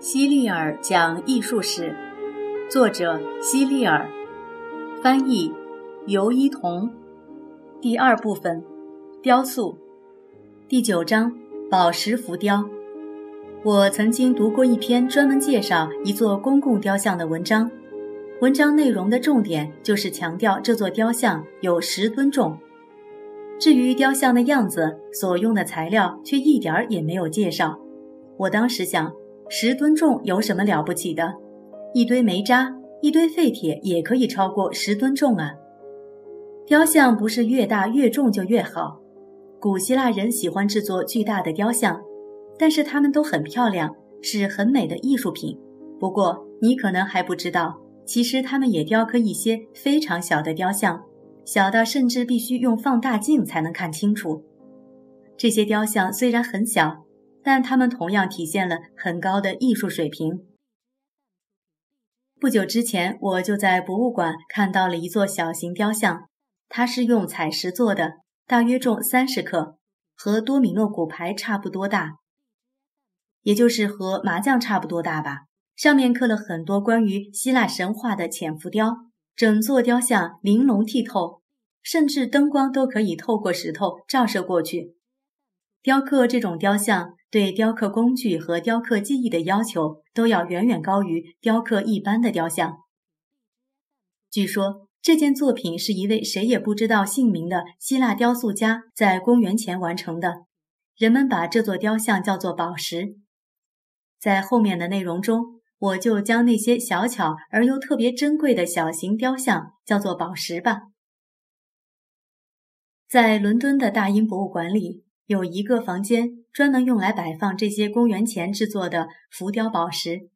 希利尔讲艺术史，作者希利尔，翻译尤一彤。第二部分，雕塑，第九章宝石浮雕。我曾经读过一篇专门介绍一座公共雕像的文章，文章内容的重点就是强调这座雕像有十吨重。至于雕像的样子、所用的材料，却一点儿也没有介绍。我当时想。十吨重有什么了不起的？一堆煤渣、一堆废铁也可以超过十吨重啊！雕像不是越大越重就越好。古希腊人喜欢制作巨大的雕像，但是它们都很漂亮，是很美的艺术品。不过你可能还不知道，其实他们也雕刻一些非常小的雕像，小到甚至必须用放大镜才能看清楚。这些雕像虽然很小。但它们同样体现了很高的艺术水平。不久之前，我就在博物馆看到了一座小型雕像，它是用彩石做的，大约重三十克，和多米诺骨牌差不多大，也就是和麻将差不多大吧。上面刻了很多关于希腊神话的浅浮雕，整座雕像玲珑剔透，甚至灯光都可以透过石头照射过去。雕刻这种雕像。对雕刻工具和雕刻技艺的要求都要远远高于雕刻一般的雕像。据说这件作品是一位谁也不知道姓名的希腊雕塑家在公元前完成的，人们把这座雕像叫做宝石。在后面的内容中，我就将那些小巧而又特别珍贵的小型雕像叫做宝石吧。在伦敦的大英博物馆里。有一个房间专门用来摆放这些公元前制作的浮雕宝石，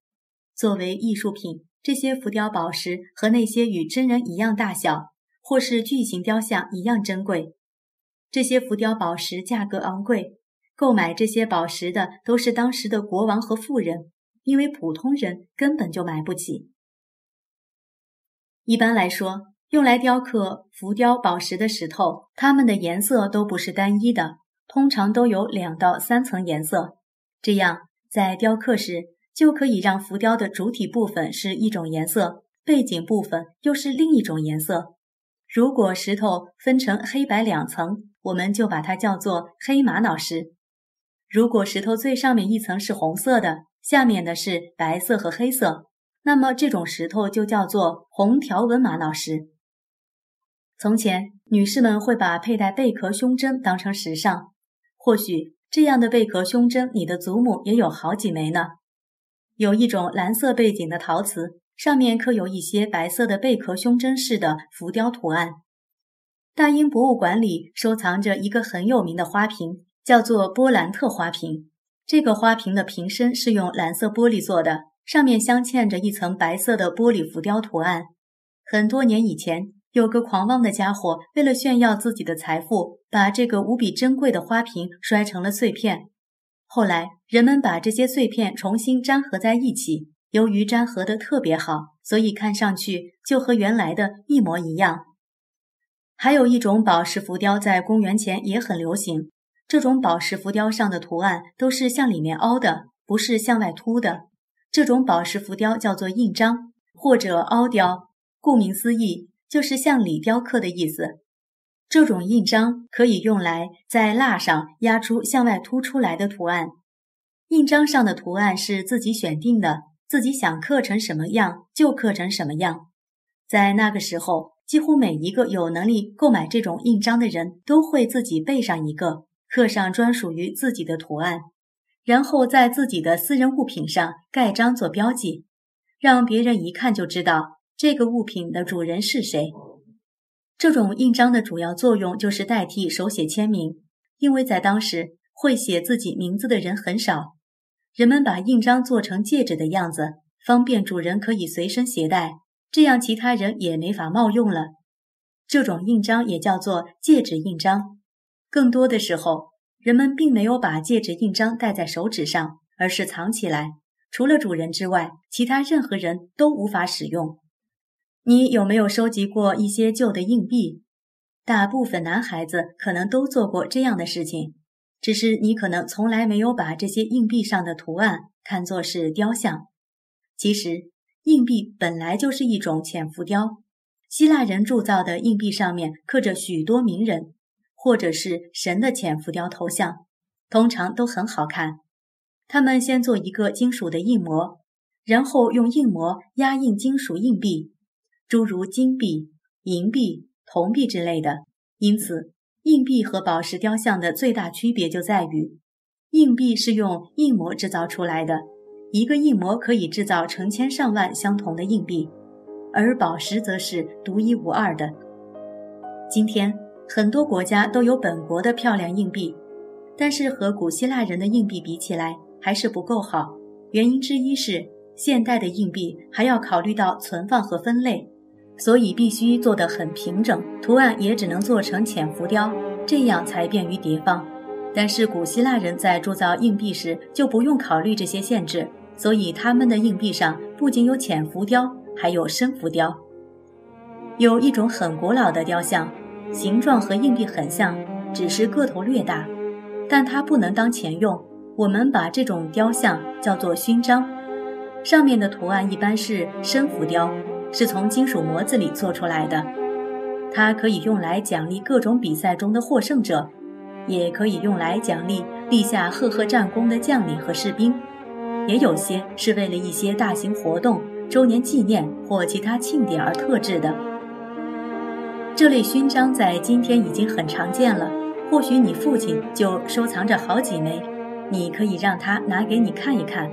作为艺术品，这些浮雕宝石和那些与真人一样大小或是巨型雕像一样珍贵。这些浮雕宝石价格昂贵，购买这些宝石的都是当时的国王和富人，因为普通人根本就买不起。一般来说，用来雕刻浮雕宝石的石头，它们的颜色都不是单一的。通常都有两到三层颜色，这样在雕刻时就可以让浮雕的主体部分是一种颜色，背景部分又是另一种颜色。如果石头分成黑白两层，我们就把它叫做黑玛瑙石；如果石头最上面一层是红色的，下面的是白色和黑色，那么这种石头就叫做红条纹玛瑙石。从前，女士们会把佩戴贝壳胸针当成时尚。或许这样的贝壳胸针，你的祖母也有好几枚呢。有一种蓝色背景的陶瓷，上面刻有一些白色的贝壳胸针式的浮雕图案。大英博物馆里收藏着一个很有名的花瓶，叫做波兰特花瓶。这个花瓶的瓶身是用蓝色玻璃做的，上面镶嵌着一层白色的玻璃浮雕图案。很多年以前。有个狂妄的家伙，为了炫耀自己的财富，把这个无比珍贵的花瓶摔成了碎片。后来，人们把这些碎片重新粘合在一起，由于粘合的特别好，所以看上去就和原来的一模一样。还有一种宝石浮雕，在公元前也很流行。这种宝石浮雕上的图案都是向里面凹的，不是向外凸的。这种宝石浮雕叫做印章或者凹雕，顾名思义。就是向里雕刻的意思。这种印章可以用来在蜡上压出向外凸出来的图案。印章上的图案是自己选定的，自己想刻成什么样就刻成什么样。在那个时候，几乎每一个有能力购买这种印章的人都会自己备上一个，刻上专属于自己的图案，然后在自己的私人物品上盖章做标记，让别人一看就知道。这个物品的主人是谁？这种印章的主要作用就是代替手写签名，因为在当时会写自己名字的人很少。人们把印章做成戒指的样子，方便主人可以随身携带，这样其他人也没法冒用了。这种印章也叫做戒指印章。更多的时候，人们并没有把戒指印章戴在手指上，而是藏起来，除了主人之外，其他任何人都无法使用。你有没有收集过一些旧的硬币？大部分男孩子可能都做过这样的事情。只是你可能从来没有把这些硬币上的图案看作是雕像。其实，硬币本来就是一种浅浮雕。希腊人铸造的硬币上面刻着许多名人或者是神的浅浮雕头像，通常都很好看。他们先做一个金属的硬模，然后用硬模压印金属硬币，诸如金币、银币、铜币之类的。因此，硬币和宝石雕像的最大区别就在于，硬币是用硬模制造出来的，一个硬模可以制造成千上万相同的硬币。而宝石则是独一无二的。今天很多国家都有本国的漂亮硬币，但是和古希腊人的硬币比起来还是不够好。原因之一是现代的硬币还要考虑到存放和分类，所以必须做得很平整，图案也只能做成浅浮雕，这样才便于叠放。但是古希腊人在铸造硬币时就不用考虑这些限制，所以他们的硬币上不仅有浅浮雕。还有深浮雕，有一种很古老的雕像，形状和硬币很像，只是个头略大，但它不能当钱用。我们把这种雕像叫做勋章，上面的图案一般是深浮雕，是从金属模子里做出来的。它可以用来奖励各种比赛中的获胜者，也可以用来奖励立下赫赫战功的将领和士兵，也有些是为了一些大型活动。周年纪念或其他庆典而特制的这类勋章，在今天已经很常见了。或许你父亲就收藏着好几枚，你可以让他拿给你看一看。